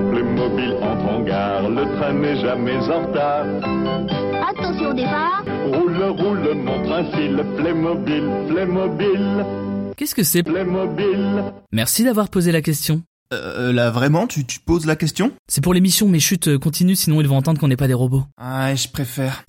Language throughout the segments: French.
Quand Playmobil entre en gare, le train n'est jamais en retard. Attention au départ. Roule, roule, montre un fil, Playmobil, Playmobil, Qu'est-ce que c'est Playmobil. Merci d'avoir posé la question. Euh, là vraiment, tu, tu poses la question C'est pour l'émission, mais chut, euh, continue, sinon ils vont entendre qu'on n'est pas des robots. Ah, je préfère.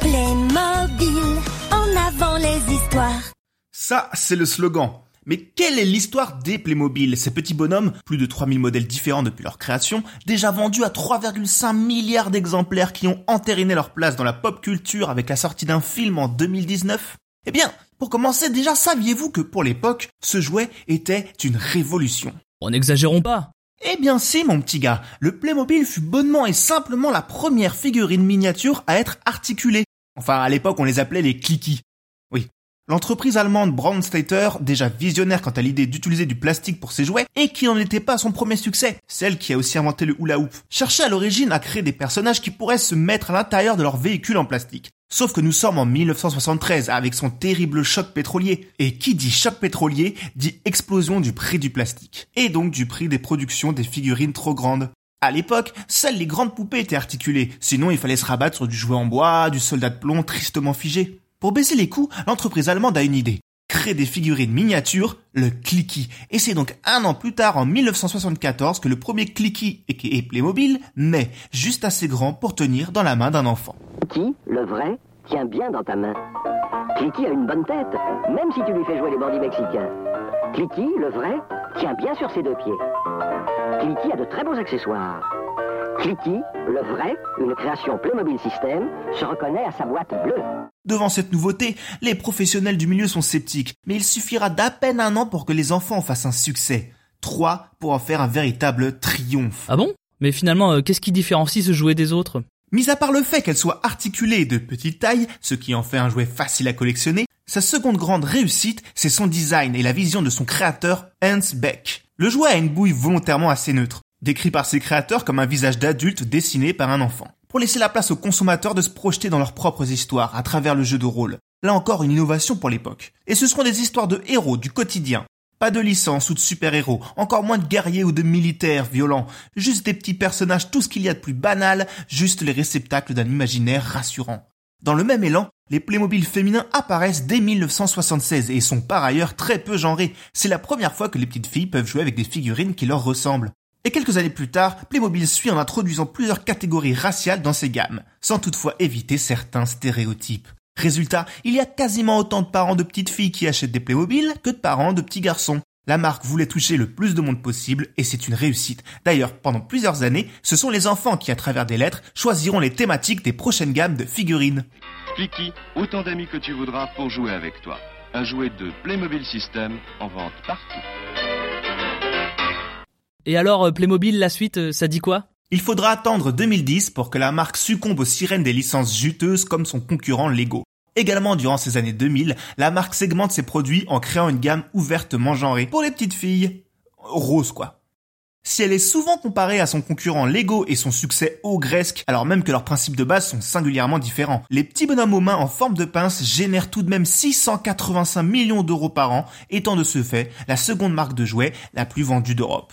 Playmobil, en avant les histoires. Ça, c'est le slogan. Mais quelle est l'histoire des Playmobil? Ces petits bonhommes, plus de 3000 modèles différents depuis leur création, déjà vendus à 3,5 milliards d'exemplaires qui ont entériné leur place dans la pop culture avec la sortie d'un film en 2019 Eh bien, pour commencer, déjà saviez-vous que pour l'époque, ce jouet était une révolution? Bon, n'exagérons pas. Eh bien si, mon petit gars, le Playmobil fut bonnement et simplement la première figurine miniature à être articulée. Enfin, à l'époque, on les appelait les Kiki. L'entreprise allemande Braunstater, déjà visionnaire quant à l'idée d'utiliser du plastique pour ses jouets, et qui n'en était pas son premier succès, celle qui a aussi inventé le hula hoop, cherchait à l'origine à créer des personnages qui pourraient se mettre à l'intérieur de leur véhicule en plastique. Sauf que nous sommes en 1973 avec son terrible choc pétrolier. Et qui dit choc pétrolier dit explosion du prix du plastique. Et donc du prix des productions des figurines trop grandes. À l'époque, seules les grandes poupées étaient articulées, sinon il fallait se rabattre sur du jouet en bois, du soldat de plomb tristement figé. Pour baisser les coûts, l'entreprise allemande a une idée. Créer des figurines miniatures, le Clicky. Et c'est donc un an plus tard, en 1974, que le premier Clicky, et Playmobil, naît, juste assez grand pour tenir dans la main d'un enfant. Clicky, le vrai, tient bien dans ta main. Clicky a une bonne tête, même si tu lui fais jouer les bandits mexicains. Clicky, le vrai, tient bien sur ses deux pieds. Clicky a de très beaux accessoires. Clicky, le vrai, une création Playmobil System, se reconnaît à sa boîte bleue. Devant cette nouveauté, les professionnels du milieu sont sceptiques, mais il suffira d'à peine un an pour que les enfants en fassent un succès. Trois pour en faire un véritable triomphe. Ah bon? Mais finalement, euh, qu'est-ce qui différencie ce jouet des autres? Mis à part le fait qu'elle soit articulée et de petite taille, ce qui en fait un jouet facile à collectionner, sa seconde grande réussite, c'est son design et la vision de son créateur, Hans Beck. Le jouet a une bouille volontairement assez neutre, décrit par ses créateurs comme un visage d'adulte dessiné par un enfant, pour laisser la place aux consommateurs de se projeter dans leurs propres histoires à travers le jeu de rôle. Là encore une innovation pour l'époque. Et ce seront des histoires de héros du quotidien. Pas de licence ou de super-héros, encore moins de guerriers ou de militaires violents, juste des petits personnages, tout ce qu'il y a de plus banal, juste les réceptacles d'un imaginaire rassurant. Dans le même élan, les Playmobil féminins apparaissent dès 1976 et sont par ailleurs très peu genrés. C'est la première fois que les petites filles peuvent jouer avec des figurines qui leur ressemblent. Et quelques années plus tard, Playmobil suit en introduisant plusieurs catégories raciales dans ses gammes, sans toutefois éviter certains stéréotypes. Résultat, il y a quasiment autant de parents de petites filles qui achètent des Playmobil que de parents de petits garçons. La marque voulait toucher le plus de monde possible et c'est une réussite. D'ailleurs, pendant plusieurs années, ce sont les enfants qui, à travers des lettres, choisiront les thématiques des prochaines gammes de figurines. Clicky, autant d'amis que tu voudras pour jouer avec toi. Un jouet de Playmobil System en vente partout. Et alors, euh, Playmobil, la suite, euh, ça dit quoi? Il faudra attendre 2010 pour que la marque succombe aux sirènes des licences juteuses comme son concurrent Lego. Également durant ces années 2000, la marque segmente ses produits en créant une gamme ouvertement genrée pour les petites filles. Rose quoi. Si elle est souvent comparée à son concurrent Lego et son succès ogresque, alors même que leurs principes de base sont singulièrement différents, les petits bonhommes aux mains en forme de pince génèrent tout de même 685 millions d'euros par an, étant de ce fait la seconde marque de jouets la plus vendue d'Europe.